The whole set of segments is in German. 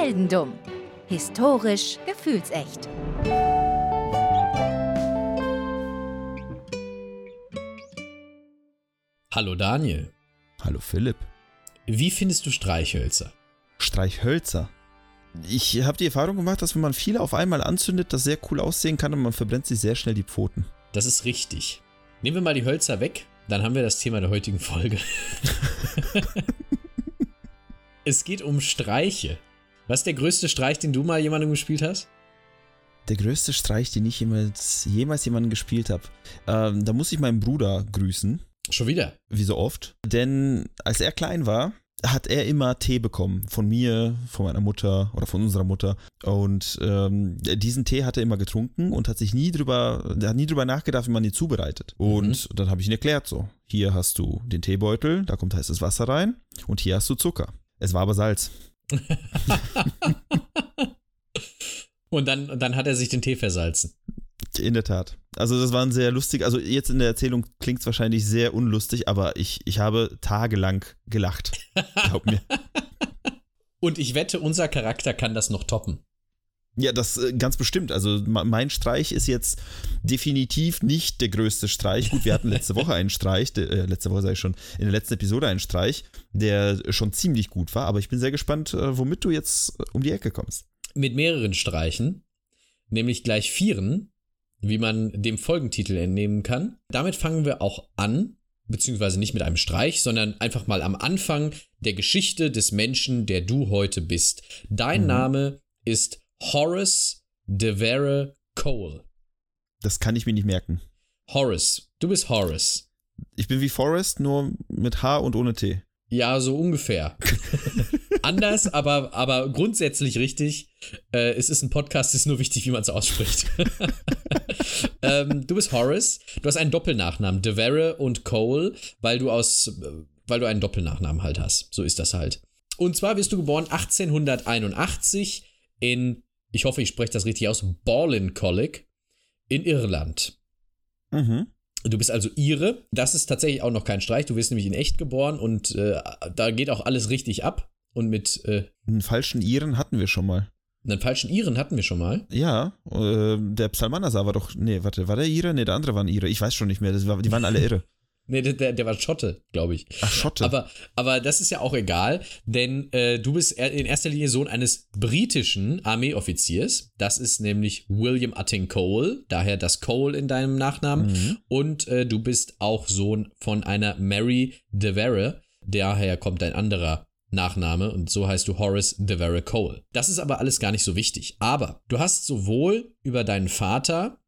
Heldendumm. Historisch gefühlsecht. Hallo Daniel. Hallo Philipp. Wie findest du Streichhölzer? Streichhölzer. Ich habe die Erfahrung gemacht, dass wenn man viele auf einmal anzündet, das sehr cool aussehen kann und man verbrennt sich sehr schnell die Pfoten. Das ist richtig. Nehmen wir mal die Hölzer weg, dann haben wir das Thema der heutigen Folge. es geht um Streiche. Was ist der größte Streich, den du mal jemandem gespielt hast? Der größte Streich, den ich jemals, jemals jemandem gespielt habe. Ähm, da muss ich meinen Bruder grüßen. Schon wieder? Wie so oft. Denn als er klein war, hat er immer Tee bekommen. Von mir, von meiner Mutter oder von unserer Mutter. Und ähm, diesen Tee hat er immer getrunken und hat sich nie drüber, hat nie drüber nachgedacht, wie man ihn zubereitet. Und mhm. dann habe ich ihn erklärt so. Hier hast du den Teebeutel, da kommt heißes Wasser rein und hier hast du Zucker. Es war aber Salz. und dann, dann hat er sich den Tee versalzen. In der Tat. Also das war ein sehr lustig, also jetzt in der Erzählung klingt es wahrscheinlich sehr unlustig, aber ich, ich habe tagelang gelacht. Glaub mir. Und ich wette, unser Charakter kann das noch toppen. Ja, das äh, ganz bestimmt. Also mein Streich ist jetzt definitiv nicht der größte Streich. Gut, wir hatten letzte Woche einen Streich, der, äh, letzte Woche sage ich schon, in der letzten Episode einen Streich, der schon ziemlich gut war, aber ich bin sehr gespannt, äh, womit du jetzt äh, um die Ecke kommst. Mit mehreren Streichen, nämlich gleich vieren, wie man dem Folgentitel entnehmen kann. Damit fangen wir auch an, beziehungsweise nicht mit einem Streich, sondern einfach mal am Anfang der Geschichte des Menschen, der du heute bist. Dein mhm. Name ist Horace DeVere Cole. Das kann ich mir nicht merken. Horace. Du bist Horace. Ich bin wie Forrest, nur mit H und ohne T. Ja, so ungefähr. Anders, aber, aber grundsätzlich richtig. Äh, es ist ein Podcast, es ist nur wichtig, wie man es ausspricht. ähm, du bist Horace. Du hast einen Doppelnachnamen, DeVere und Cole, weil du aus, weil du einen Doppelnachnamen halt hast. So ist das halt. Und zwar wirst du geboren 1881 in, ich hoffe, ich spreche das richtig aus, Ballincollig in Irland. Mhm. Du bist also Ire. Das ist tatsächlich auch noch kein Streich. Du wirst nämlich in echt geboren und äh, da geht auch alles richtig ab. Und mit. Äh, einen falschen Iren hatten wir schon mal. Einen falschen Iren hatten wir schon mal. Ja, äh, der Psalmanasar war doch. Nee, warte, war der Ire? Nee, der andere war ein Ire. Ich weiß schon nicht mehr. Das war, die waren alle irre. Nee, der, der war Schotte, glaube ich. Ach, Schotte. Aber, aber das ist ja auch egal, denn äh, du bist in erster Linie Sohn eines britischen Armeeoffiziers. Das ist nämlich William Utting Cole, daher das Cole in deinem Nachnamen. Mhm. Und äh, du bist auch Sohn von einer Mary DeVere. Daher kommt ein anderer Nachname und so heißt du Horace DeVere Cole. Das ist aber alles gar nicht so wichtig. Aber du hast sowohl über deinen Vater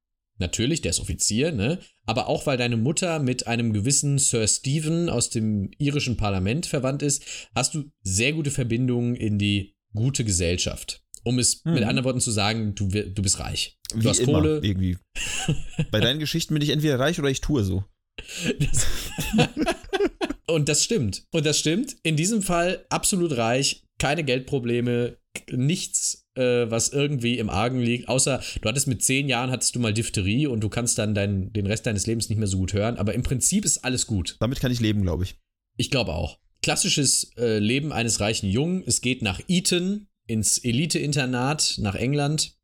Natürlich, der ist Offizier, ne? Aber auch weil deine Mutter mit einem gewissen Sir Stephen aus dem irischen Parlament verwandt ist, hast du sehr gute Verbindungen in die gute Gesellschaft. Um es hm. mit anderen Worten zu sagen, du, du bist reich. Du Wie hast immer, Kohle. Irgendwie. Bei deinen Geschichten bin ich entweder reich oder ich tue so. Das Und das stimmt. Und das stimmt. In diesem Fall absolut reich, keine Geldprobleme, nichts, äh, was irgendwie im Argen liegt, außer du hattest mit zehn Jahren hattest du mal Diphtherie und du kannst dann dein, den Rest deines Lebens nicht mehr so gut hören. Aber im Prinzip ist alles gut. Damit kann ich leben, glaube ich. Ich glaube auch. Klassisches äh, Leben eines reichen Jungen. Es geht nach Eton ins Elite-Internat nach England.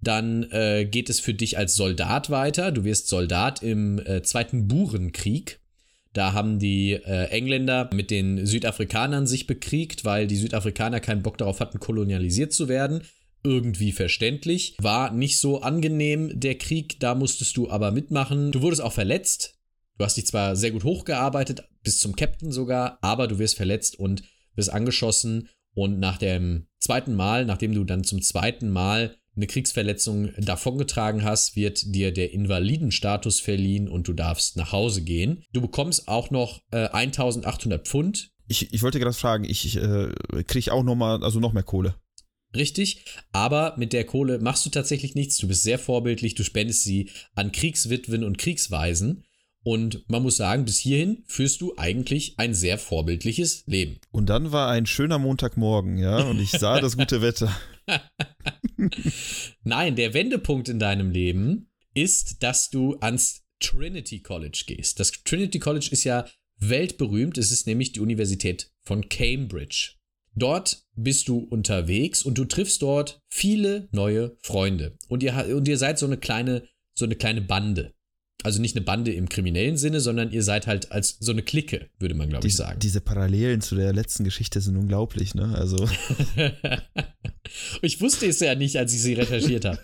Dann äh, geht es für dich als Soldat weiter. Du wirst Soldat im äh, Zweiten Burenkrieg. Da haben die äh, Engländer mit den Südafrikanern sich bekriegt, weil die Südafrikaner keinen Bock darauf hatten, kolonialisiert zu werden. Irgendwie verständlich. War nicht so angenehm, der Krieg. Da musstest du aber mitmachen. Du wurdest auch verletzt. Du hast dich zwar sehr gut hochgearbeitet, bis zum Captain sogar, aber du wirst verletzt und wirst angeschossen. Und nach dem zweiten Mal, nachdem du dann zum zweiten Mal eine Kriegsverletzung davongetragen hast, wird dir der Invalidenstatus verliehen und du darfst nach Hause gehen. Du bekommst auch noch äh, 1800 Pfund. Ich, ich wollte gerade fragen, ich, äh, kriege auch noch mal, also noch mehr Kohle. Richtig, aber mit der Kohle machst du tatsächlich nichts. Du bist sehr vorbildlich, du spendest sie an Kriegswitwen und Kriegsweisen. Und man muss sagen, bis hierhin führst du eigentlich ein sehr vorbildliches Leben. Und dann war ein schöner Montagmorgen, ja, und ich sah das gute Wetter. Nein, der Wendepunkt in deinem Leben ist, dass du ans Trinity College gehst. Das Trinity College ist ja weltberühmt. Es ist nämlich die Universität von Cambridge. Dort bist du unterwegs und du triffst dort viele neue Freunde. Und ihr, und ihr seid so eine kleine, so eine kleine Bande. Also nicht eine Bande im kriminellen Sinne, sondern ihr seid halt als so eine Clique, würde man, glaube ich, sagen. Diese Parallelen zu der letzten Geschichte sind unglaublich, ne? Also. ich wusste es ja nicht, als ich sie recherchiert habe.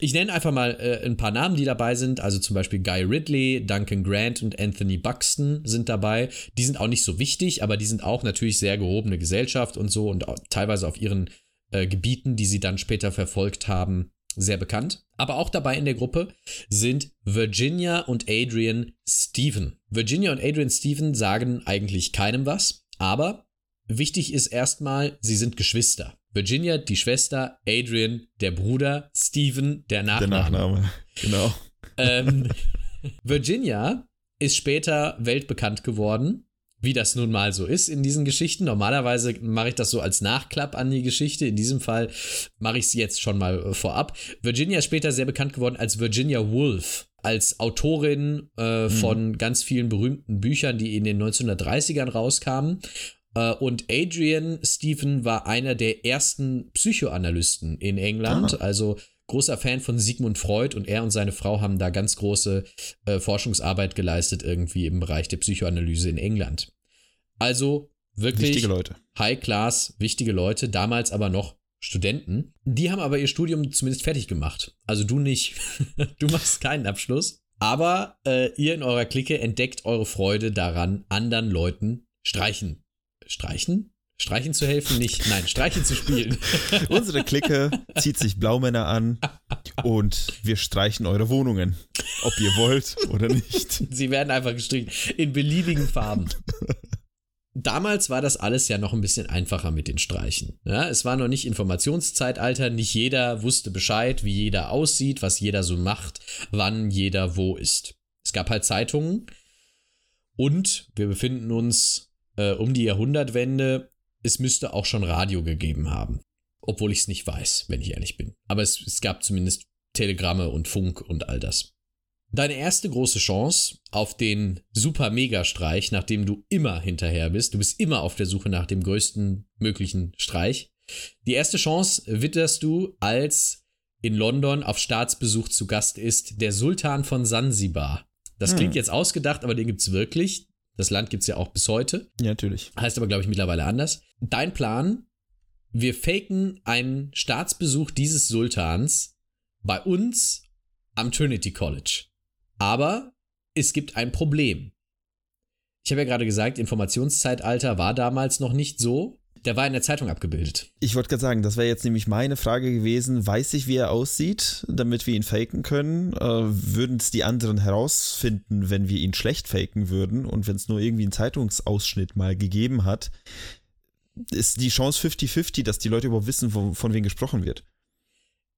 Ich nenne einfach mal äh, ein paar Namen, die dabei sind. Also zum Beispiel Guy Ridley, Duncan Grant und Anthony Buxton sind dabei. Die sind auch nicht so wichtig, aber die sind auch natürlich sehr gehobene Gesellschaft und so und teilweise auf ihren äh, Gebieten, die sie dann später verfolgt haben, sehr bekannt. Aber auch dabei in der Gruppe sind Virginia und Adrian Stephen. Virginia und Adrian Stephen sagen eigentlich keinem was, aber wichtig ist erstmal, sie sind Geschwister. Virginia, die Schwester, Adrian, der Bruder, Stephen, der Nachname. Der Nachname, genau. Ähm, Virginia ist später weltbekannt geworden wie das nun mal so ist in diesen Geschichten. Normalerweise mache ich das so als Nachklapp an die Geschichte. In diesem Fall mache ich es jetzt schon mal äh, vorab. Virginia ist später sehr bekannt geworden als Virginia Woolf, als Autorin äh, mhm. von ganz vielen berühmten Büchern, die in den 1930ern rauskamen. Uh, und Adrian Stephen war einer der ersten Psychoanalysten in England. Aha. Also großer Fan von Sigmund Freud und er und seine Frau haben da ganz große äh, Forschungsarbeit geleistet, irgendwie im Bereich der Psychoanalyse in England. Also wirklich wichtige Leute. High Class, wichtige Leute, damals aber noch Studenten. Die haben aber ihr Studium zumindest fertig gemacht. Also du nicht. du machst keinen Abschluss. Aber äh, ihr in eurer Clique entdeckt eure Freude daran, anderen Leuten streichen. Streichen? Streichen zu helfen nicht. Nein, Streichen zu spielen. Unsere Clique zieht sich Blaumänner an und wir streichen eure Wohnungen. Ob ihr wollt oder nicht. Sie werden einfach gestrichen. In beliebigen Farben. Damals war das alles ja noch ein bisschen einfacher mit den Streichen. Ja, es war noch nicht Informationszeitalter, nicht jeder wusste Bescheid, wie jeder aussieht, was jeder so macht, wann jeder wo ist. Es gab halt Zeitungen und wir befinden uns äh, um die Jahrhundertwende es müsste auch schon Radio gegeben haben. Obwohl ich es nicht weiß, wenn ich ehrlich bin. Aber es, es gab zumindest Telegramme und Funk und all das. Deine erste große Chance auf den Super-Mega-Streich, nachdem du immer hinterher bist, du bist immer auf der Suche nach dem größten möglichen Streich. Die erste Chance witterst du, als in London auf Staatsbesuch zu Gast ist der Sultan von Sansibar. Das hm. klingt jetzt ausgedacht, aber den gibt es wirklich. Das Land gibt es ja auch bis heute. Ja, natürlich. Heißt aber, glaube ich, mittlerweile anders. Dein Plan, wir faken einen Staatsbesuch dieses Sultans bei uns am Trinity College. Aber es gibt ein Problem. Ich habe ja gerade gesagt, Informationszeitalter war damals noch nicht so. Der war in der Zeitung abgebildet. Ich wollte gerade sagen, das wäre jetzt nämlich meine Frage gewesen. Weiß ich, wie er aussieht, damit wir ihn faken können? Äh, würden es die anderen herausfinden, wenn wir ihn schlecht faken würden? Und wenn es nur irgendwie einen Zeitungsausschnitt mal gegeben hat, ist die Chance 50-50, dass die Leute überhaupt wissen, von, von wem gesprochen wird.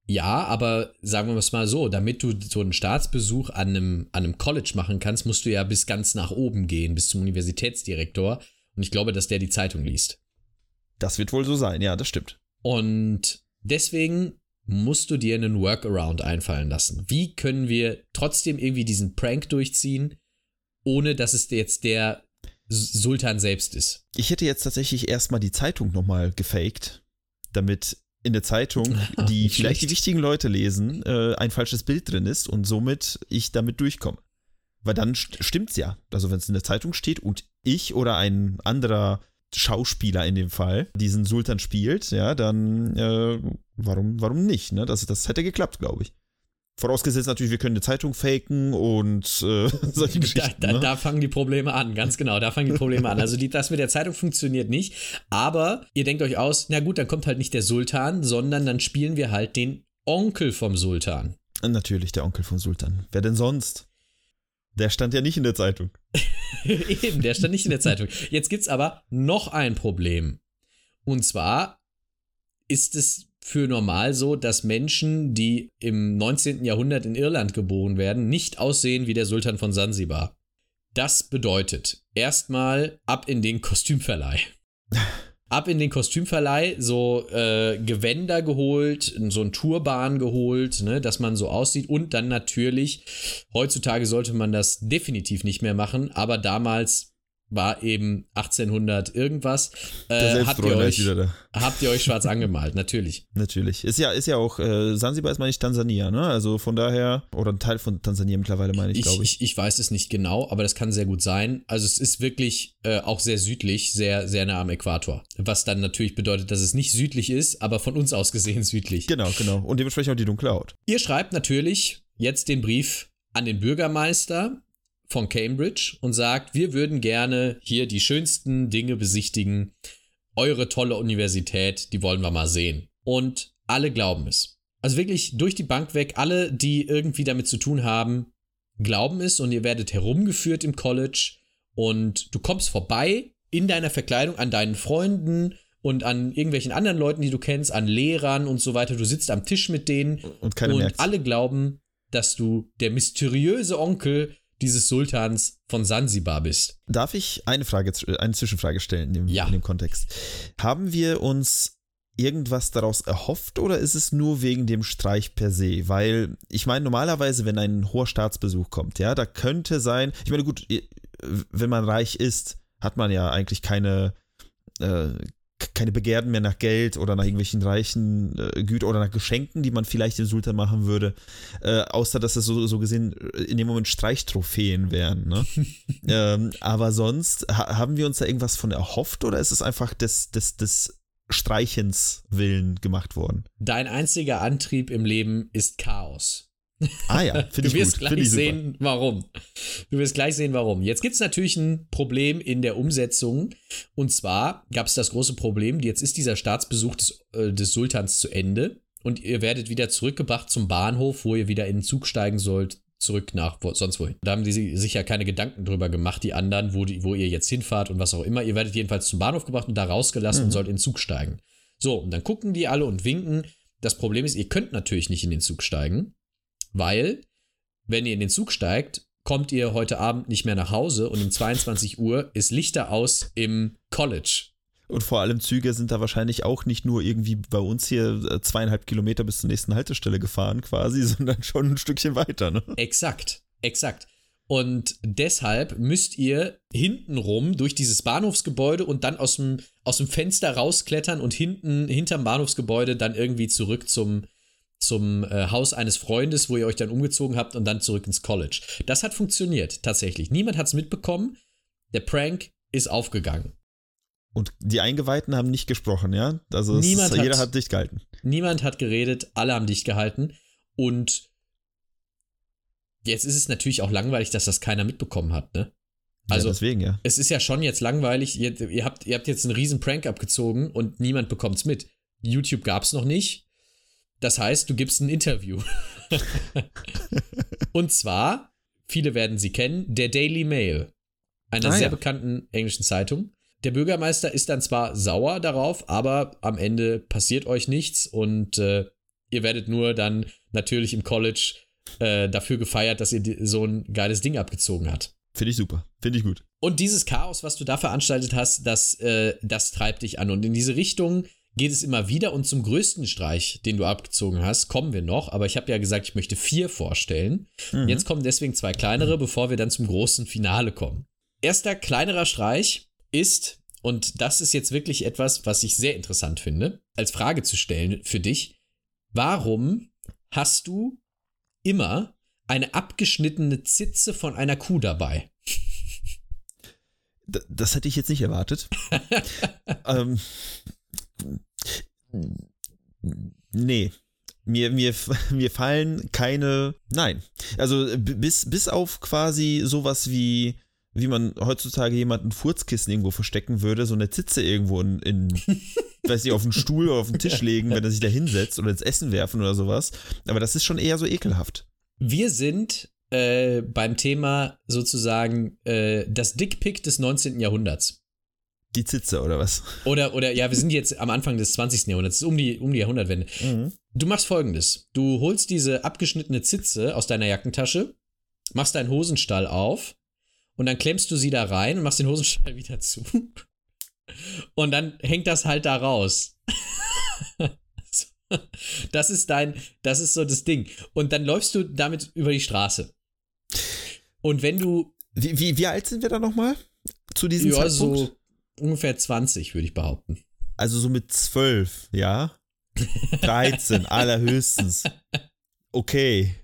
Ja, aber sagen wir es mal so, damit du so einen Staatsbesuch an einem, an einem College machen kannst, musst du ja bis ganz nach oben gehen, bis zum Universitätsdirektor. Und ich glaube, dass der die Zeitung liest. Das wird wohl so sein, ja, das stimmt. Und deswegen musst du dir einen Workaround einfallen lassen. Wie können wir trotzdem irgendwie diesen Prank durchziehen, ohne dass es jetzt der Sultan selbst ist? Ich hätte jetzt tatsächlich erstmal die Zeitung nochmal gefaked, damit in der Zeitung, die vielleicht die wichtigen Leute lesen, äh, ein falsches Bild drin ist und somit ich damit durchkomme. Weil dann st stimmt's ja. Also wenn es in der Zeitung steht und ich oder ein anderer Schauspieler in dem Fall diesen Sultan spielt, ja, dann äh, warum, warum nicht? Ne? Das, das hätte geklappt, glaube ich. Vorausgesetzt natürlich, wir können eine Zeitung faken und äh, solche Geschichten. Da, da, ne? da, fangen die Probleme an, ganz genau, da fangen die Probleme an. Also die, das mit der Zeitung funktioniert nicht, aber ihr denkt euch aus, na gut, dann kommt halt nicht der Sultan, sondern dann spielen wir halt den Onkel vom Sultan. Natürlich, der Onkel vom Sultan. Wer denn sonst? Der stand ja nicht in der Zeitung. Eben, der stand nicht in der Zeitung. Jetzt gibt es aber noch ein Problem. Und zwar ist es für normal so, dass Menschen, die im 19. Jahrhundert in Irland geboren werden, nicht aussehen wie der Sultan von Sansibar. Das bedeutet erstmal ab in den Kostümverleih. ab in den Kostümverleih, so äh, Gewänder geholt, so ein Turban geholt, ne, dass man so aussieht. Und dann natürlich, heutzutage sollte man das definitiv nicht mehr machen, aber damals war eben 1800 irgendwas. Äh, habt, ihr euch, habt ihr euch schwarz angemalt, natürlich. Natürlich. Ist ja, ist ja auch, äh, Sansibar ist, meine ich, Tansania, ne? Also von daher, oder ein Teil von Tansania mittlerweile, meine ich, Ich, glaube ich. ich, ich weiß es nicht genau, aber das kann sehr gut sein. Also es ist wirklich äh, auch sehr südlich, sehr, sehr nah am Äquator. Was dann natürlich bedeutet, dass es nicht südlich ist, aber von uns aus gesehen südlich. Genau, genau. Und dementsprechend auch die dunkle Haut. Ihr schreibt natürlich jetzt den Brief an den Bürgermeister von Cambridge und sagt, wir würden gerne hier die schönsten Dinge besichtigen. Eure tolle Universität, die wollen wir mal sehen. Und alle glauben es. Also wirklich durch die Bank weg, alle, die irgendwie damit zu tun haben, glauben es und ihr werdet herumgeführt im College und du kommst vorbei in deiner Verkleidung an deinen Freunden und an irgendwelchen anderen Leuten, die du kennst, an Lehrern und so weiter. Du sitzt am Tisch mit denen Und und merkt's. alle glauben, dass du der mysteriöse Onkel dieses Sultans von Sansibar bist. Darf ich eine Frage, eine Zwischenfrage stellen in dem, Ja. in dem Kontext? Haben wir uns irgendwas daraus erhofft oder ist es nur wegen dem Streich per se? Weil, ich meine, normalerweise, wenn ein hoher Staatsbesuch kommt, ja, da könnte sein, ich meine, gut, wenn man reich ist, hat man ja eigentlich keine, äh, keine Begehren mehr nach Geld oder nach irgendwelchen reichen äh, Gütern oder nach Geschenken, die man vielleicht dem Sultan machen würde, äh, außer dass es so, so gesehen äh, in dem Moment Streichtrophäen wären. Ne? ähm, aber sonst, ha haben wir uns da irgendwas von erhofft oder ist es einfach des, des, des Streichens willen gemacht worden? Dein einziger Antrieb im Leben ist Chaos. Ah ja, finde Du ich wirst gut. gleich Finde ich super. sehen, warum. Du wirst gleich sehen, warum. Jetzt gibt es natürlich ein Problem in der Umsetzung. Und zwar gab es das große Problem, jetzt ist dieser Staatsbesuch des, äh, des Sultans zu Ende und ihr werdet wieder zurückgebracht zum Bahnhof, wo ihr wieder in den Zug steigen sollt, zurück nach wo, sonst wohin. Da haben die si- sich ja keine Gedanken drüber gemacht, die anderen, wo, die, wo ihr jetzt hinfahrt und was auch immer. Ihr werdet jedenfalls zum Bahnhof gebracht und da rausgelassen und sollt in den Zug steigen. So, und dann gucken die alle und winken. Das Problem ist, ihr könnt natürlich nicht in den Zug steigen, weil wenn ihr in den Zug steigt, kommt ihr heute Abend nicht mehr nach Hause und um 22 Uhr ist Lichter aus im College. Und vor allem Züge sind da wahrscheinlich auch nicht nur irgendwie bei uns hier äh, zweieinhalb Kilometer bis zur nächsten Haltestelle gefahren quasi, sondern schon ein Stückchen weiter. Ne? Exakt, exakt. Und deshalb müsst ihr hintenrum durch dieses Bahnhofsgebäude und dann aus dem, aus dem Fenster rausklettern und hinten, hinterm Bahnhofsgebäude dann irgendwie zurück zum, zum äh, Haus eines Freundes, wo ihr euch dann umgezogen habt und dann zurück ins College. Das hat funktioniert, tatsächlich. Niemand hat es mitbekommen. Der Prank ist aufgegangen. Und die Eingeweihten haben nicht gesprochen, ja? Also es Niemand ist, hat- jeder hat dicht gehalten. Niemand hat geredet, alle haben dicht gehalten. Und jetzt ist es natürlich auch langweilig, dass das keiner mitbekommen hat, ne? Also, ja, deswegen, ja. es ist ja schon jetzt langweilig. Ihr, ihr, habt, ihr habt jetzt einen riesen Prank abgezogen und niemand bekommt's mit. YouTube gab's noch nicht. Das heißt, du gibst ein Interview. und zwar, viele werden sie kennen, der Daily Mail. Einer Ah, sehr ja. bekannten englischen Zeitung. Der Bürgermeister ist dann zwar sauer darauf, aber am Ende passiert euch nichts und äh, ihr werdet nur dann natürlich im College äh, dafür gefeiert, dass ihr so ein geiles Ding abgezogen habt. Finde ich super. Finde ich gut. Und dieses Chaos, was du da veranstaltet hast, das, äh, das treibt dich an. Und in diese Richtung geht es immer wieder. Und zum größten Streich, den du abgezogen hast, kommen wir noch. Aber ich habe ja gesagt, ich möchte vier vorstellen. Mhm. Jetzt kommen deswegen zwei kleinere, bevor wir dann zum großen Finale kommen. Erster kleinerer Streich ist, und das ist jetzt wirklich etwas, was ich sehr interessant finde, als Frage zu stellen für dich. Warum hast du immer eine abgeschnittene Zitze von einer Kuh dabei? Das hätte ich jetzt nicht erwartet. ähm, nee. Mir, mir, mir fallen keine. Nein. Also bis, bis auf quasi sowas wie, wie man heutzutage jemanden Furzkissen irgendwo verstecken würde, so eine Zitze irgendwo in, in weiß nicht, auf den Stuhl oder auf den Tisch legen, wenn er sich da hinsetzt oder ins Essen werfen oder sowas. Aber das ist schon eher so ekelhaft. Wir sind äh, beim Thema sozusagen äh, das Dickpick des 19. Jahrhunderts. Die Zitze oder was? Oder, oder ja, wir sind jetzt am Anfang des 20. Jahrhunderts, um die, um die Jahrhundertwende. Du machst folgendes: Du holst diese abgeschnittene Zitze aus deiner Jackentasche, machst deinen Hosenstall auf und dann klemmst du sie da rein und machst den Hosenstall wieder zu. Und dann hängt das halt da raus. Das ist dein, das ist so das Ding. Und dann läufst du damit über die Straße. Und wenn du, Wie, wie, wie alt sind wir da nochmal? zu diesem Ja, Zeitpunkt? so ungefähr 20, würde ich behaupten. Also so mit 12, ja? 13, allerhöchstens. Okay.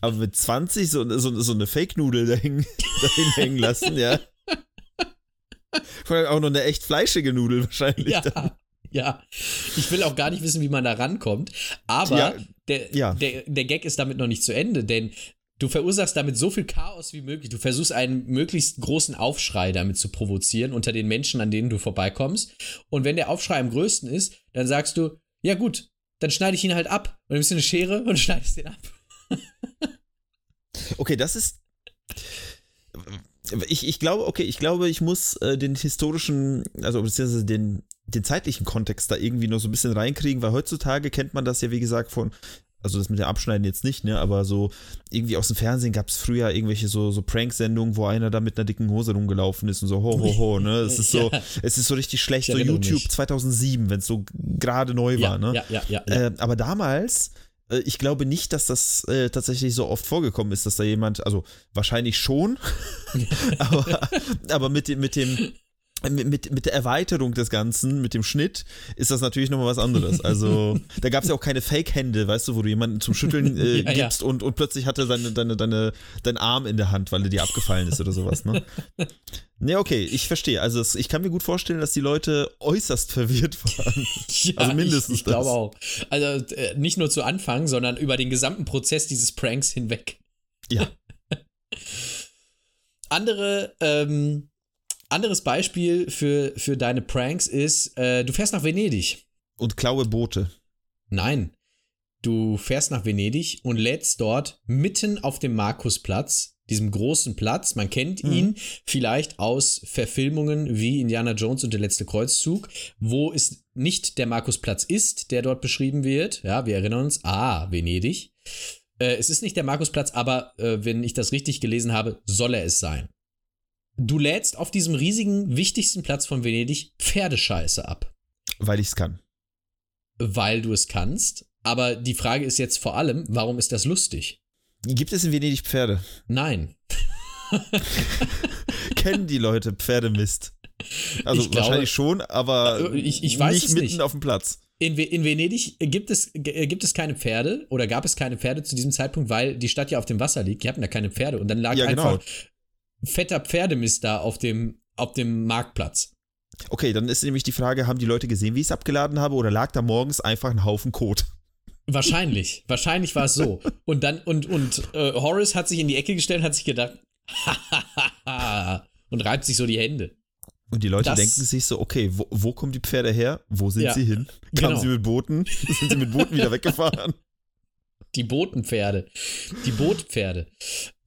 Aber mit 20 so, so, so eine Fake-Nudel dahin, dahin hängen lassen, ja? Vor allem auch noch eine echt fleischige Nudel wahrscheinlich. Ja, dann. ja. Ich will auch gar nicht wissen, wie man da rankommt. Aber Ja, der, ja. der, der Gag ist damit noch nicht zu Ende, denn du verursachst damit so viel Chaos wie möglich. Du versuchst einen möglichst großen Aufschrei damit zu provozieren unter den Menschen, an denen du vorbeikommst. Und wenn der Aufschrei am größten ist, dann sagst du, ja gut, dann schneide ich ihn halt ab. Und nimmst du eine Schere und schneidest den ab. Okay, das ist. Ich, ich glaube, okay, ich glaube, ich muss äh, den historischen, also beziehungsweise den, den zeitlichen Kontext da irgendwie noch so ein bisschen reinkriegen, weil heutzutage kennt man das ja, wie gesagt, von, also das mit dem Abschneiden jetzt nicht, ne, aber so irgendwie aus dem Fernsehen gab es früher irgendwelche so, so Prank-Sendungen, wo einer da mit einer dicken Hose rumgelaufen ist und so, ho, ho, ho, ne, es ist so, Ja. es ist so richtig schlecht, so YouTube mich. 2007, wenn es so gerade neu war, ja, ne. ja, ja, ja, ja. Äh, aber damals, äh, ich glaube nicht, dass das äh, tatsächlich so oft vorgekommen ist, dass da jemand, also wahrscheinlich schon, aber, aber mit dem, mit dem, mit, mit, der Erweiterung des Ganzen, mit dem Schnitt, ist das natürlich nochmal was anderes. Also, da gab es ja auch keine Fake-Hände, weißt du, wo du jemanden zum Schütteln äh, Ja, ja. gibst Und, und plötzlich hat er deine, deine, deinen Arm in der Hand, weil er dir abgefallen ist oder sowas, ne? Ne, okay, ich verstehe. Also, es, ich kann mir gut vorstellen, dass die Leute äußerst verwirrt waren. Ja, Also mindestens ich, ich glaube das. auch. Also äh, nicht nur zu Anfang, sondern über den gesamten Prozess dieses Pranks hinweg. Ja. Andere, ähm, anderes Beispiel für, für deine Pranks ist, äh, du fährst nach Venedig. Und klaue Boote. Nein. Du fährst nach Venedig und lädst dort mitten auf dem Markusplatz, diesem großen Platz, man kennt Mhm. ihn vielleicht aus Verfilmungen wie Indiana Jones und der letzte Kreuzzug, wo es nicht der Markusplatz ist, der dort beschrieben wird. Ja, wir erinnern uns, ah, Venedig. Äh, es ist nicht der Markusplatz, aber äh, wenn ich das richtig gelesen habe, soll er es sein. Du lädst auf diesem riesigen, wichtigsten Platz von Venedig Pferdescheiße ab Weil ich es kann. weil du es kannst. Aber die Frage ist jetzt vor allem, warum ist das lustig? Gibt es in Venedig Pferde? Nein. Kennen die Leute Pferdemist? Also Ich glaube- wahrscheinlich schon, aber Äh, ich- ich weiß nicht es mitten nicht. auf dem Platz. In, in Venedig gibt es, g- gibt es keine Pferde oder gab es keine Pferde zu diesem Zeitpunkt, weil die Stadt ja auf dem Wasser liegt. Die hatten da keine Pferde und dann lag Ja, genau. Fetter Pferdemist da auf dem, auf dem Marktplatz. Okay, dann ist nämlich die Frage, haben die Leute gesehen, wie ich es abgeladen habe oder lag da morgens einfach ein Haufen Kot? Wahrscheinlich. Wahrscheinlich war es so. Und dann, und, und äh, Horace hat sich in die Ecke gestellt und hat sich gedacht, und reibt sich so die Hände. Und die Leute Das- denken sich so, okay, wo, wo kommen die Pferde her? Wo sind Ja, sie hin? Kamen genau. sie mit Booten? Sind sie mit Booten wieder weggefahren? Die Botenpferde. Die Bootpferde.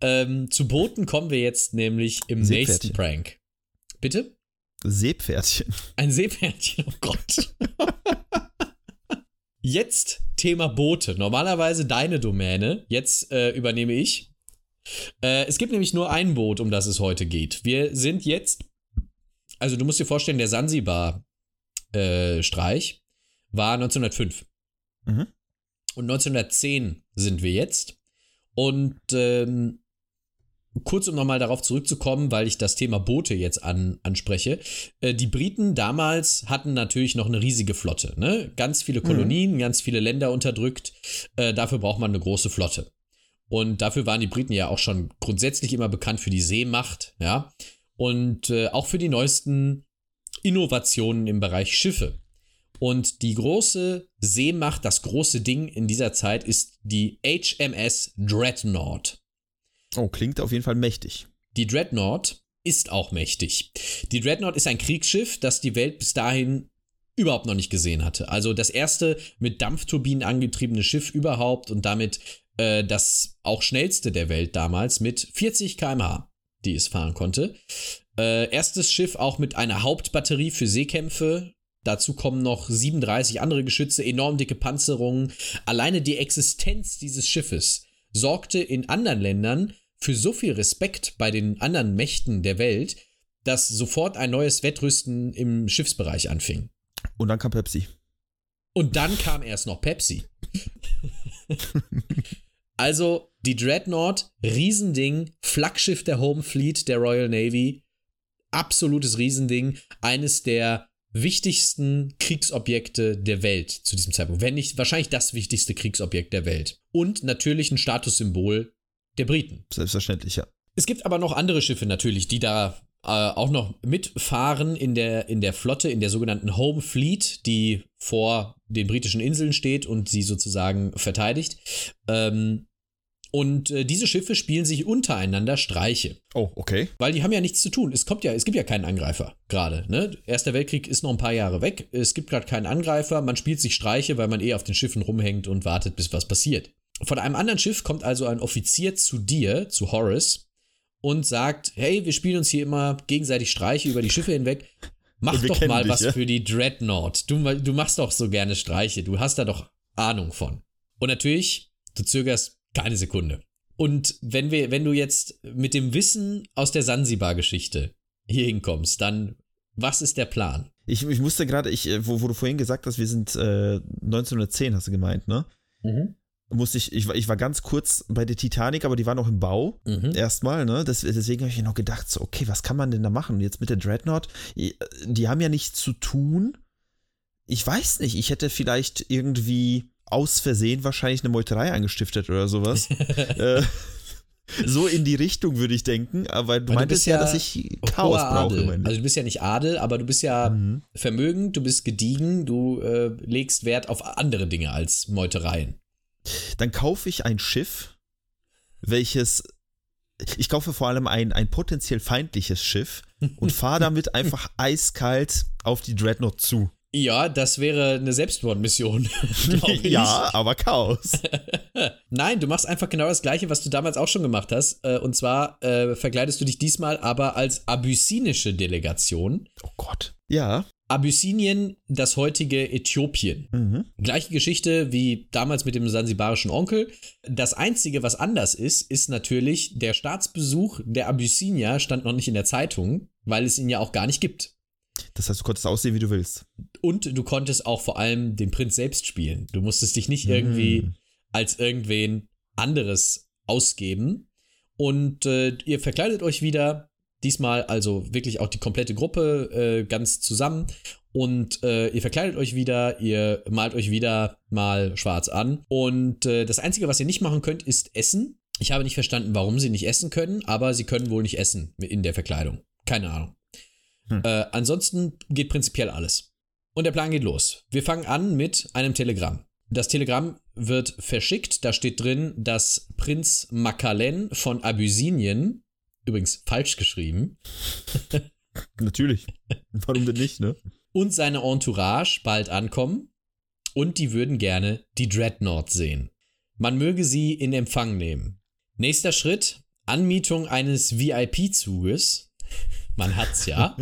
Ähm, zu Booten kommen wir jetzt nämlich im nächsten Prank. Bitte? Seepferdchen. Ein Seepferdchen, oh Gott. Jetzt Thema Boote. Normalerweise deine Domäne. Jetzt äh, übernehme ich. Äh, es gibt nämlich nur ein Boot, um das es heute geht. Wir sind jetzt. Also, du musst dir vorstellen, der Sansibar-Streich war 1905. Mhm. Und 1910 sind wir jetzt. Und ähm, kurz um nochmal darauf zurückzukommen, weil ich das Thema Boote jetzt an, anspreche. Äh, die Briten damals hatten natürlich noch eine riesige Flotte. Ne? Ganz viele Kolonien, ganz viele Länder unterdrückt. Äh, dafür braucht man eine große Flotte. Und dafür waren die Briten ja auch schon grundsätzlich immer bekannt für die Seemacht, ja. Und äh, auch für die neuesten Innovationen im Bereich Schiffe. Und die große Seemacht, das große Ding in dieser Zeit ist die HMS Dreadnought. Oh, klingt auf jeden Fall mächtig. Die Dreadnought ist auch mächtig. Die Dreadnought ist ein Kriegsschiff, das die Welt bis dahin überhaupt noch nicht gesehen hatte. Also das erste mit Dampfturbinen angetriebene Schiff überhaupt und damit äh, das auch schnellste der Welt damals mit 40 km/h, die es fahren konnte. Äh, erstes Schiff auch mit einer Hauptbatterie für Seekämpfe. Dazu kommen noch 37 andere Geschütze, enorm dicke Panzerungen. Alleine die Existenz dieses Schiffes sorgte in anderen Ländern für so viel Respekt bei den anderen Mächten der Welt, dass sofort ein neues Wettrüsten im Schiffsbereich anfing. Und dann kam Pepsi. Und dann kam erst noch Pepsi. also die Dreadnought, Riesending, Flaggschiff der Home Fleet der Royal Navy, absolutes Riesending, eines der wichtigsten Kriegsobjekte der Welt zu diesem Zeitpunkt. Wenn nicht wahrscheinlich das wichtigste Kriegsobjekt der Welt. Und natürlich ein Statussymbol der Briten. Selbstverständlich, ja. Es gibt aber noch andere Schiffe natürlich, die da äh, auch noch mitfahren in der, in der Flotte, in der sogenannten Home Fleet, die vor den britischen Inseln steht und sie sozusagen verteidigt. Ähm, und äh, diese Schiffe spielen sich untereinander Streiche. Oh, okay. Weil die haben ja nichts zu tun. Es kommt ja, es gibt ja keinen Angreifer gerade. Ne? Erster Weltkrieg ist noch ein paar Jahre weg. Es gibt gerade keinen Angreifer. Man spielt sich Streiche, weil man eh auf den Schiffen rumhängt und wartet, bis was passiert. Von einem anderen Schiff kommt also ein Offizier zu dir, zu Horace, und sagt: Hey, wir spielen uns hier immer gegenseitig Streiche über die Schiffe hinweg. Mach doch mal dich, was ja? für die Dreadnought. Du, du machst doch so gerne Streiche. Du hast da doch Ahnung von. Und natürlich, du zögerst keine Sekunde. Und wenn wir, wenn du jetzt mit dem Wissen aus der Sansibar-Geschichte hier hinkommst, dann was ist der Plan? Ich, ich musste gerade, ich, äh, wo, wo du vorhin gesagt hast, wir sind äh, 1910, hast du gemeint, ne? Musste ich, ich, war- ich war ganz kurz bei der Titanic, aber die war noch im Bau. Mhm. Erstmal, ne? Das, deswegen habe ich noch gedacht, so, okay, was kann man denn da machen? Jetzt mit der Dreadnought, die haben ja nichts zu tun. Ich weiß nicht, ich hätte vielleicht irgendwie aus Versehen wahrscheinlich eine Meuterei angestiftet oder sowas. äh, so in die Richtung würde ich denken, aber du du meintest ja, ja dass ich Chaos brauche. Adel. Also du bist ja nicht Adel, aber du bist ja Mhm. vermögend, du bist gediegen, du äh, legst Wert auf andere Dinge als Meutereien. dann kaufe ich ein Schiff, welches ich kaufe vor allem ein, ein potenziell feindliches Schiff und fahre damit einfach eiskalt auf die Dreadnought zu. Ja, das wäre eine Selbstmordmission, ja, aber Chaos. Nein, du machst einfach genau das Gleiche, was du damals auch schon gemacht hast. Äh, und zwar äh, verkleidest du dich diesmal aber als abyssinische Delegation. Oh Gott. Ja. Abyssinien, das heutige Äthiopien. Mhm. Gleiche Geschichte wie damals mit dem sansibarischen Onkel. Das Einzige, was anders ist, ist natürlich, der Staatsbesuch der Abyssinier stand noch nicht in der Zeitung, weil es ihn ja auch gar nicht gibt. Das heißt, du konntest aussehen, wie du willst. Und du konntest auch vor allem den Prinz selbst spielen. Du musstest dich nicht irgendwie Mhm. als irgendwen anderes ausgeben. Und äh, ihr verkleidet euch wieder. Diesmal also wirklich auch die komplette Gruppe äh, ganz zusammen. Und äh, ihr verkleidet euch wieder, ihr malt euch wieder mal schwarz an. Und äh, das Einzige, was ihr nicht machen könnt, ist essen. Ich habe nicht verstanden, warum sie nicht essen können, aber sie können wohl nicht essen in der Verkleidung. Keine Ahnung. Hm. Äh, ansonsten geht prinzipiell alles. Und der Plan geht los. Wir fangen an mit einem Telegramm. Das Telegramm wird verschickt. Da steht drin, dass Prinz Makalen von Abyssinien, übrigens falsch geschrieben, Natürlich. Warum denn nicht, ne? und seine Entourage bald ankommen und die würden gerne die Dreadnought sehen. Man möge sie in Empfang nehmen. Nächster Schritt, Anmietung eines VIP-Zuges. Man hat's ja.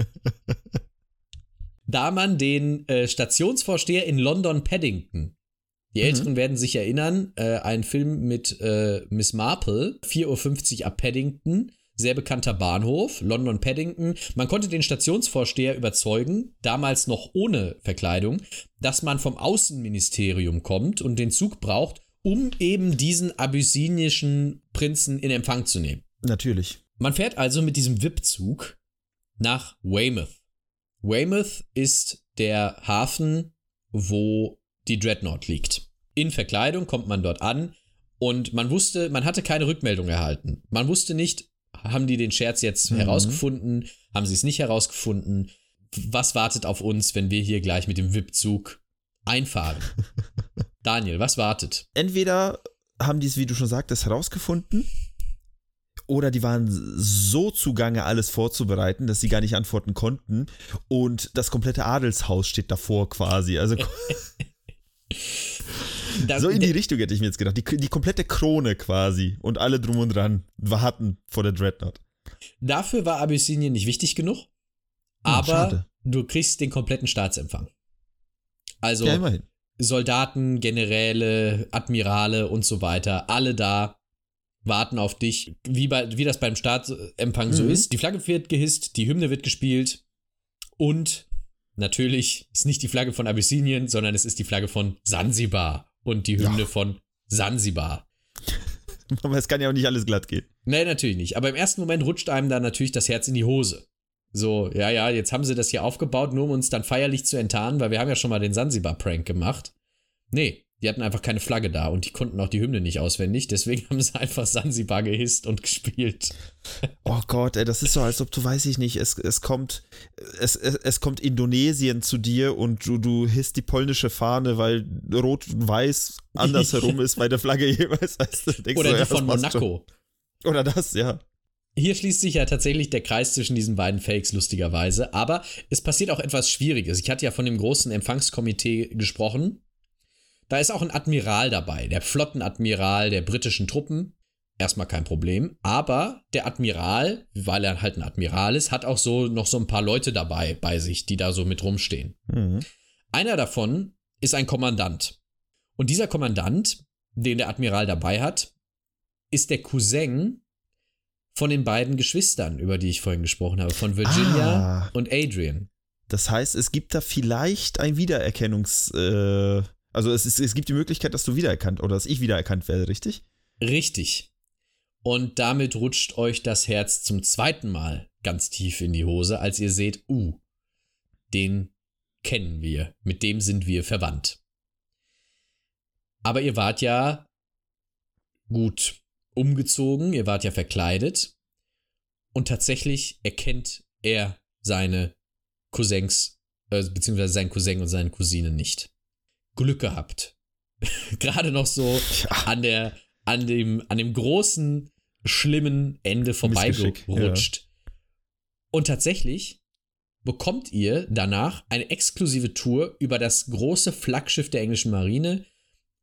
da man den äh, Stationsvorsteher in London Paddington, die Mhm. Älteren werden sich erinnern, äh, ein Film mit äh, Miss Marple, 4.50 Uhr ab Paddington, sehr bekannter Bahnhof, London Paddington. Man konnte den Stationsvorsteher überzeugen, damals noch ohne Verkleidung, dass man vom Außenministerium kommt und den Zug braucht, um eben diesen abyssinischen Prinzen in Empfang zu nehmen. Natürlich. Man fährt also mit diesem VIP-Zug nach Weymouth. Weymouth ist der Hafen, wo die Dreadnought liegt. In Verkleidung kommt man dort an und man wusste, man hatte keine Rückmeldung erhalten. Man wusste nicht, haben die den Scherz jetzt Mhm. herausgefunden, haben sie es nicht herausgefunden? Was wartet auf uns, wenn wir hier gleich mit dem VIP-Zug einfahren? Daniel, was wartet? Entweder haben die es, wie du schon sagtest, herausgefunden, oder die waren so zugange, alles vorzubereiten, dass sie gar nicht antworten konnten. Und das komplette Adelshaus steht davor quasi. Also so in die Richtung hätte ich mir jetzt gedacht. Die, die komplette Krone quasi und alle drum und dran warten vor der Dreadnought. Dafür war Abyssinien nicht wichtig genug, Hm, aber schade. du kriegst den kompletten Staatsempfang. Also ja. Soldaten, Generäle, Admirale und so weiter, alle da warten auf dich, wie, bei, wie das beim Staatsempfang so Mhm. ist. Die Flagge wird gehisst, die Hymne wird gespielt und natürlich ist nicht die Flagge von Abyssinien, sondern es ist die Flagge von Sansibar und die Hymne Ja. von Sansibar. Aber es kann ja auch nicht alles glatt gehen. Nee, natürlich nicht. Aber im ersten Moment rutscht einem da natürlich das Herz in die Hose. So, ja, ja, jetzt haben sie das hier aufgebaut, nur um uns dann feierlich zu enttarnen, weil wir haben ja schon mal den Sansibar-Prank gemacht. Nee, die hatten einfach keine Flagge da und die konnten auch die Hymne nicht auswendig, deswegen haben sie einfach Sansibar gehisst und gespielt. Oh Gott, ey, das ist so, als ob du, weiß ich nicht, es, es kommt, es, es, es kommt Indonesien zu dir und du, du hisst die polnische Fahne, weil Rot und Weiß andersherum ist bei der Flagge jeweils. Weißt du, denkst Oder die ja, von Monaco. schon. Oder das, ja. Hier schließt sich ja tatsächlich der Kreis zwischen diesen beiden Fakes, lustigerweise. Aber es passiert auch etwas Schwieriges. Ich hatte ja von dem großen Empfangskomitee gesprochen. Da ist auch ein Admiral dabei, der Flottenadmiral der britischen Truppen. Erstmal kein Problem. Aber der Admiral, weil er halt ein Admiral ist, hat auch so noch so ein paar Leute dabei bei sich, die da so mit rumstehen. Mhm. Einer davon ist ein Kommandant. Und dieser Kommandant, den der Admiral dabei hat, ist der Cousin von den beiden Geschwistern, über die ich vorhin gesprochen habe, von Virginia Ah. und Adrian. Das heißt, es gibt da vielleicht ein Wiedererkennungs, äh, also es, ist, es gibt die Möglichkeit, dass du wiedererkannt oder dass ich wiedererkannt werde, richtig? Richtig. Und damit rutscht euch das Herz zum zweiten Mal ganz tief in die Hose, als ihr seht, uh, den kennen wir, mit dem sind wir verwandt. Aber ihr wart ja gut umgezogen, ihr wart ja verkleidet und tatsächlich erkennt er seine Cousins, äh, beziehungsweise seinen Cousin und seine Cousine nicht. Glück gehabt. Gerade noch so an der, an dem, an dem großen, schlimmen Ende vorbeigerutscht. Und tatsächlich bekommt ihr danach eine exklusive Tour über das große Flaggschiff der englischen Marine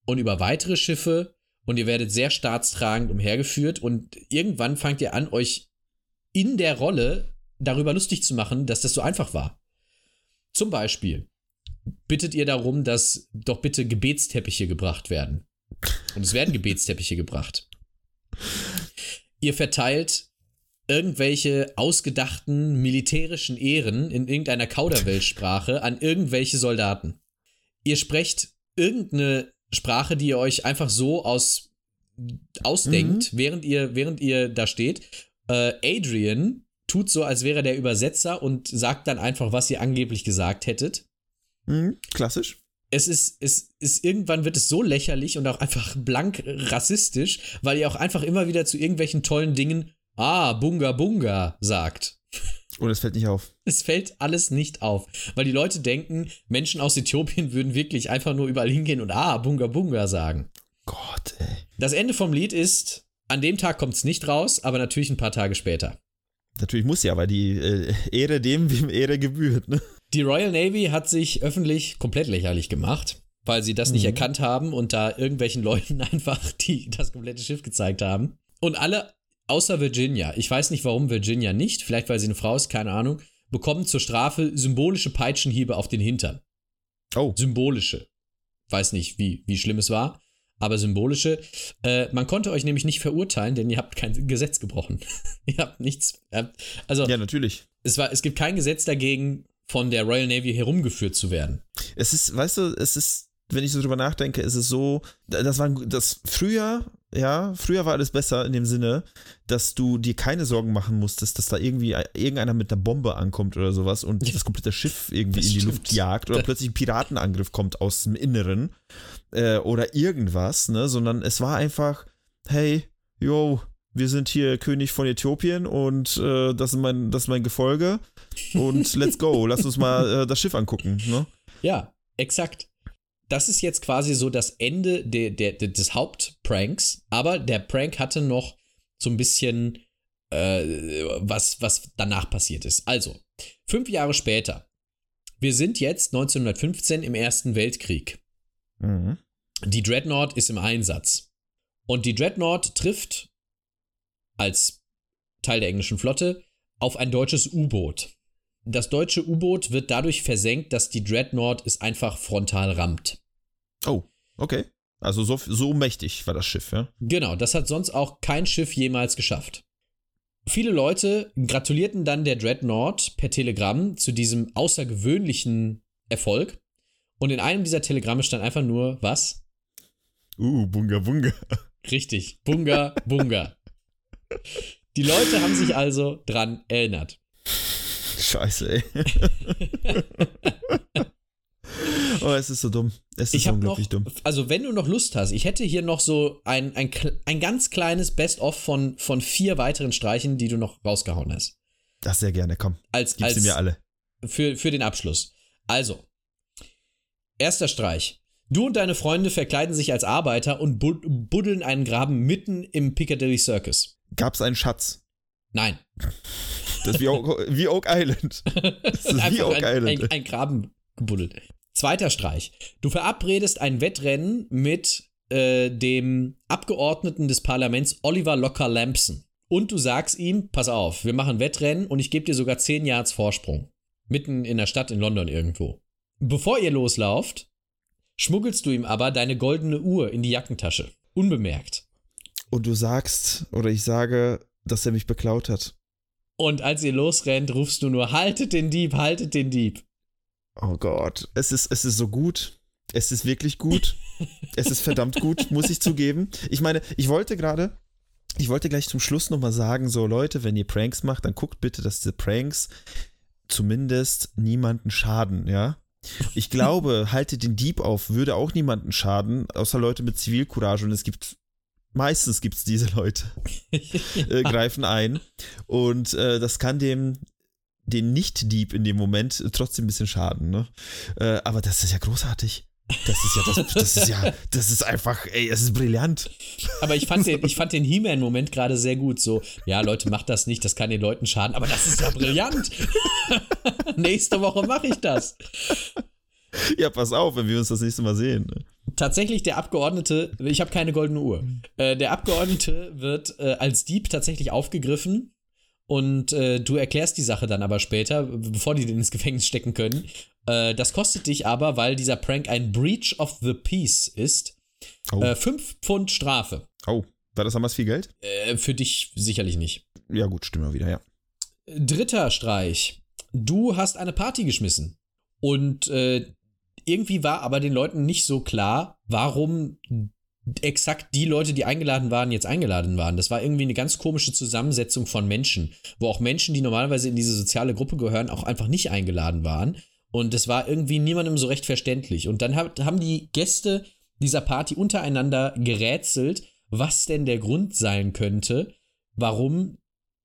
und über weitere Schiffe und ihr werdet sehr staatstragend umhergeführt und irgendwann fangt ihr an, euch in der Rolle darüber lustig zu machen, dass das so einfach war. Zum Beispiel bittet ihr darum, dass doch bitte Gebetsteppiche gebracht werden. Und es werden Gebetsteppiche gebracht. Ihr verteilt irgendwelche ausgedachten militärischen Ehren in irgendeiner Kauderweltsprache an irgendwelche Soldaten. Ihr sprecht irgendeine Sprache, die ihr euch einfach so aus ausdenkt, während ihr während ihr da steht. Äh, Adrian tut so, als wäre der Übersetzer und sagt dann einfach, was ihr angeblich gesagt hättet Mhm, klassisch. es ist, es ist, irgendwann wird es so lächerlich und auch einfach blank rassistisch, weil ihr auch einfach immer wieder zu irgendwelchen tollen Dingen, ah, Bunga Bunga sagt. Und es fällt nicht auf. Es fällt alles nicht auf, weil die Leute denken, Menschen aus Äthiopien würden wirklich einfach nur überall hingehen und ah, Bunga Bunga sagen. Gott, ey. Das Ende vom Lied ist, an dem Tag kommt es nicht raus, aber natürlich ein paar Tage später. Natürlich muss ja, weil die äh, Ehre dem, wem Ehre gebührt, ne? Die Royal Navy hat sich öffentlich komplett lächerlich gemacht, weil sie das nicht Mhm. erkannt haben und da irgendwelchen Leuten einfach die, das komplette Schiff gezeigt haben. Und alle außer Virginia, ich weiß nicht warum Virginia nicht, vielleicht weil sie eine Frau ist, keine Ahnung, bekommen zur Strafe symbolische Peitschenhiebe auf den Hintern. Oh, Symbolische. Weiß nicht, wie, wie schlimm es war, aber symbolische. Äh, man konnte euch nämlich nicht verurteilen, denn ihr habt kein Gesetz gebrochen. ihr habt nichts. Äh, also, ja, natürlich. es, war, es gibt kein Gesetz dagegen, von der Royal Navy herumgeführt zu werden. Es ist, weißt du, es ist, wenn ich so drüber nachdenke, ist es so, das war das früher, ja, früher war alles besser in dem Sinne, dass du dir keine Sorgen machen musstest, dass da irgendwie irgendeiner mit einer Bombe ankommt oder sowas und Ja. das komplette Schiff irgendwie Das in die stimmt. Luft jagt oder plötzlich ein Piratenangriff kommt aus dem Inneren äh, oder irgendwas, ne, sondern es war einfach, hey, yo, wir sind hier König von Äthiopien und äh, das, ist mein, das ist mein Gefolge und let's go, lass uns mal äh, das Schiff angucken, ne? Ja, exakt. Das ist jetzt quasi so das Ende der, der, der, des Hauptpranks, aber der Prank hatte noch so ein bisschen äh, was, was danach passiert ist. Also, fünf Jahre später. Wir sind jetzt 1915 im Ersten Weltkrieg. Mhm. Die Dreadnought ist im Einsatz. Und die Dreadnought trifft als Teil der englischen Flotte auf ein deutsches U-Boot. Das deutsche U-Boot wird dadurch versenkt, dass die Dreadnought es einfach frontal rammt. Oh, okay. Also so, so mächtig war das Schiff, ja? Genau, das hat sonst auch kein Schiff jemals geschafft. Viele Leute gratulierten dann der Dreadnought per Telegramm zu diesem außergewöhnlichen Erfolg. Und in einem dieser Telegramme stand einfach nur, was? Uh, bunga bunga. Richtig, Bunga, Bunga. Die Leute haben sich also dran erinnert. Scheiße, ey. oh, es ist so dumm. Es ist Ich habe noch, unglaublich dumm. also wenn du noch Lust hast, ich hätte hier noch so ein, ein, ein ganz kleines Best-of von, von vier weiteren Streichen, die du noch rausgehauen hast. Das sehr gerne, komm. Als, Gib als, sie mir alle. für, für den Abschluss. Also, erster Streich. Du und deine Freunde verkleiden sich als Arbeiter und bud buddeln einen Graben mitten im Piccadilly Circus. Gab's einen Schatz? Nein. Das ist wie Oak, wie Oak Island. Das ist wie Oak ein, Island. ein, ein Graben gebuddelt. Zweiter Streich. Du verabredest ein Wettrennen mit äh, dem Abgeordneten des Parlaments Oliver Locker Lampson. Und du sagst ihm, pass auf, wir machen Wettrennen und ich gebe dir sogar 10 Yards Vorsprung. Mitten in der Stadt in London irgendwo. Bevor ihr loslauft, schmuggelst du ihm aber deine goldene Uhr in die Jackentasche. Unbemerkt. Und du sagst, oder ich sage, dass er mich beklaut hat. Und als ihr losrennt, rufst du nur, haltet den Dieb, haltet den Dieb. Oh Gott. Es ist, es ist so gut. Es ist wirklich gut. es ist verdammt gut, muss ich zugeben. Ich meine, ich wollte gerade, ich wollte gleich zum Schluss nochmal sagen, so Leute, wenn ihr Pranks macht, dann guckt bitte, dass diese Pranks zumindest niemanden schaden, ja? Ich glaube, haltet den Dieb auf, würde auch niemanden schaden, außer Leute mit Zivilcourage und es gibt meistens gibt es diese Leute, äh, greifen ein und äh, das kann dem den Nicht-Dieb in dem Moment trotzdem ein bisschen schaden, ne? Äh, aber das ist ja großartig. Das ist ja, das, das ist ja, das ist einfach, ey, es ist brillant. Aber ich fand den, ich fand den He-Man-Moment gerade sehr gut. So, ja, Leute, macht das nicht, das kann den Leuten schaden, aber das ist ja brillant. Nächste Woche mache ich das. Ja, pass auf, wenn wir uns das nächste Mal sehen. Tatsächlich, der Abgeordnete, ich habe keine goldene Uhr. Äh, der Abgeordnete wird äh, als Dieb tatsächlich aufgegriffen und äh, du erklärst die Sache dann aber später, bevor die den ins Gefängnis stecken können. Äh, das kostet dich aber, weil dieser Prank ein Breach of the Peace ist, Oh, äh, fünf Pfund Strafe. oh, war das damals viel Geld? Äh, für dich sicherlich nicht. Ja, gut, stimmt mal wieder, ja. Dritter Streich. Du hast eine Party geschmissen. Und äh, irgendwie war aber den Leuten nicht so klar, warum exakt die Leute, die eingeladen waren, jetzt eingeladen waren. Das war irgendwie eine ganz komische Zusammensetzung von Menschen, wo auch Menschen, die normalerweise in diese soziale Gruppe gehören, auch einfach nicht eingeladen waren. Und das war irgendwie niemandem so recht verständlich. Und dann hab, haben die Gäste dieser Party untereinander gerätselt, was denn der Grund sein könnte, warum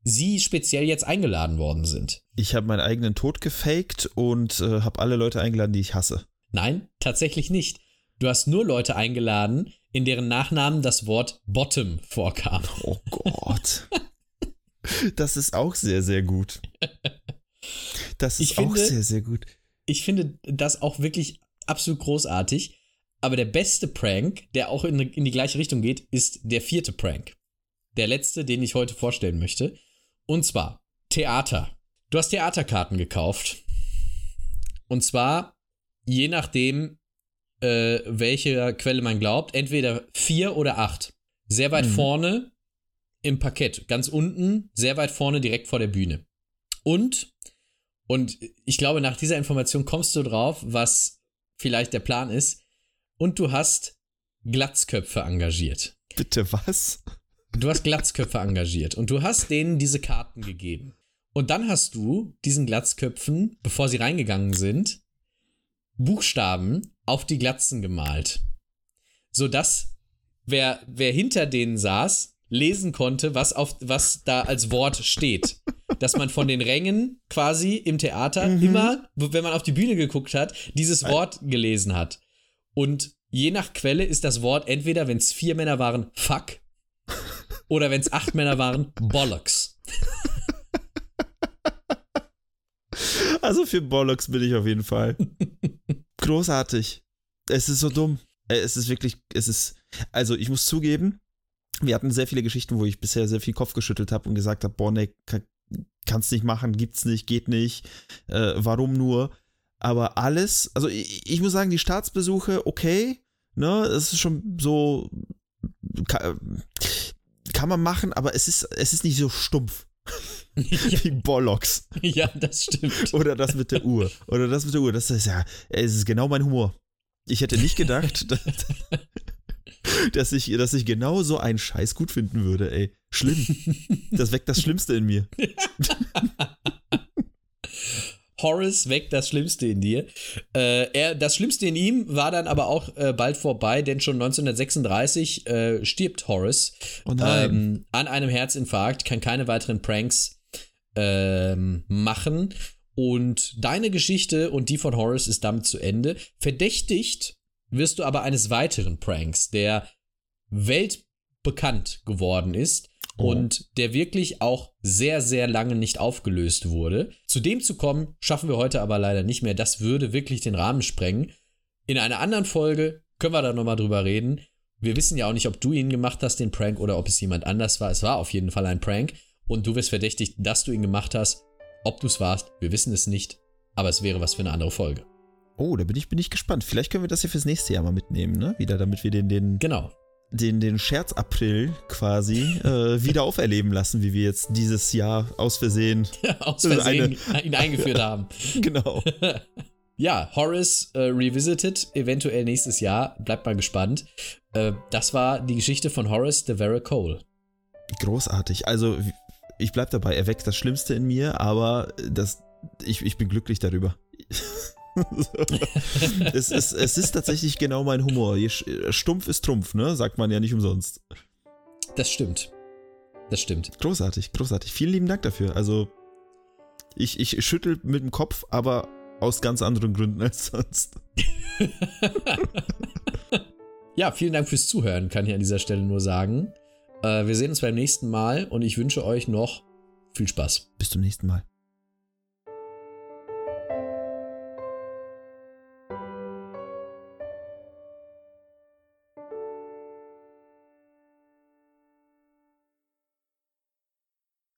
sie speziell jetzt eingeladen worden sind. Ich habe meinen eigenen Tod gefaked und äh, habe alle Leute eingeladen, die ich hasse. Nein, tatsächlich nicht. Du hast nur Leute eingeladen, in deren Nachnamen das Wort Bottom vorkam. Oh Gott. das ist auch sehr, sehr gut. Das ist Ich auch finde- sehr, sehr gut. Ich finde das auch wirklich absolut großartig. Aber der beste Prank, der auch in, in die gleiche Richtung geht, ist der vierte Prank. Der letzte, den ich heute vorstellen möchte. Und zwar Theater. Du hast Theaterkarten gekauft. Und zwar, je nachdem, äh, welche Quelle man glaubt, entweder vier oder acht. Sehr weit Mhm. vorne im Parkett, ganz unten, sehr weit vorne direkt vor der Bühne. Und, und ich glaube, nach dieser Information kommst du drauf, was vielleicht der Plan ist. Und du hast Glatzköpfe engagiert. Bitte was? Du hast Glatzköpfe engagiert und du hast denen diese Karten gegeben. Und dann hast du diesen Glatzköpfen, bevor sie reingegangen sind, Buchstaben auf die Glatzen gemalt. Sodass wer, wer hinter denen saß, lesen konnte, was, auf, was da als Wort steht. Dass man von den Rängen quasi im Theater immer, wenn man auf die Bühne geguckt hat, dieses Wort gelesen hat. Und je nach Quelle ist das Wort entweder, wenn es vier Männer waren, fuck, oder wenn es acht Männer waren, bollocks. Also für Bollocks bin ich auf jeden Fall. Großartig. Es ist so dumm. Äh, Es ist wirklich, es ist, also ich muss zugeben, wir hatten sehr viele Geschichten, wo ich bisher sehr viel Kopf geschüttelt habe und gesagt habe, boah, kann, kannst nicht machen, gibt's nicht, geht nicht, äh, warum nur? Aber alles, also ich, ich muss sagen, die Staatsbesuche, okay, ne, es ist schon so, kann, kann man machen, aber es ist, es ist nicht so stumpf wie Bollocks. ja, das stimmt. Oder das mit der Uhr. Oder das mit der Uhr. Das ist ja, es ist genau mein Humor. Ich hätte nicht gedacht, dass, dass, ich, dass ich genau so einen Scheiß gut finden würde, ey. Schlimm. Das weckt das Schlimmste in mir. Horace weckt das Schlimmste in dir. Äh, er, das Schlimmste in ihm war dann aber auch äh, bald vorbei, denn schon 1936 äh, stirbt Horace Oh ähm, an einem Herzinfarkt, kann keine weiteren Pranks ähm, machen. Und deine Geschichte und die von Horace ist damit zu Ende. Verdächtigt wirst du aber eines weiteren Pranks, der weltbekannt geworden ist Oh. und der wirklich auch sehr, sehr lange nicht aufgelöst wurde. Zu dem zu kommen, schaffen wir heute aber leider nicht mehr. Das würde wirklich den Rahmen sprengen. In einer anderen Folge können wir da nochmal drüber reden. Wir wissen ja auch nicht, ob du ihn gemacht hast, den Prank, oder ob es jemand anders war. Es war auf jeden Fall ein Prank. Und du wirst verdächtigt, dass du ihn gemacht hast. Ob du es warst, wir wissen es nicht. Aber es wäre was für eine andere Folge. Oh, da bin ich, bin ich gespannt. Vielleicht können wir das ja fürs nächste Jahr mal mitnehmen, ne? Wieder, damit wir den, den, Genau. den, den Scherz-April quasi äh, wieder auferleben lassen, wie wir jetzt dieses Jahr aus Versehen. Aus Versehen ihn eingeführt haben. genau. Ja, Horace äh, Revisited, eventuell nächstes Jahr. Bleibt mal gespannt. Äh, das war die Geschichte von Horace de Vera Cole. Großartig. Also, ich bleib dabei, er weckt das Schlimmste in mir, aber das, ich, ich bin glücklich darüber. es, ist, es ist tatsächlich genau mein Humor. Je Stumpf ist Trumpf, ne? Sagt man ja nicht umsonst. Das stimmt. Das stimmt. Großartig, großartig. Vielen lieben Dank dafür. Also, ich, ich schüttel mit dem Kopf, aber aus ganz anderen Gründen als sonst. ja, vielen Dank fürs Zuhören, kann ich an dieser Stelle nur sagen. Äh, wir sehen uns beim nächsten Mal und ich wünsche euch noch viel Spaß. Bis zum nächsten Mal.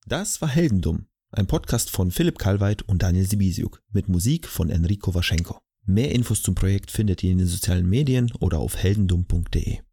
Das war Heldendumm, ein Podcast von Philipp Kalweit und Daniel Sibisiuk mit Musik von Enrico Waschenko. Mehr Infos zum Projekt findet ihr in den sozialen Medien oder auf heldendumm.de.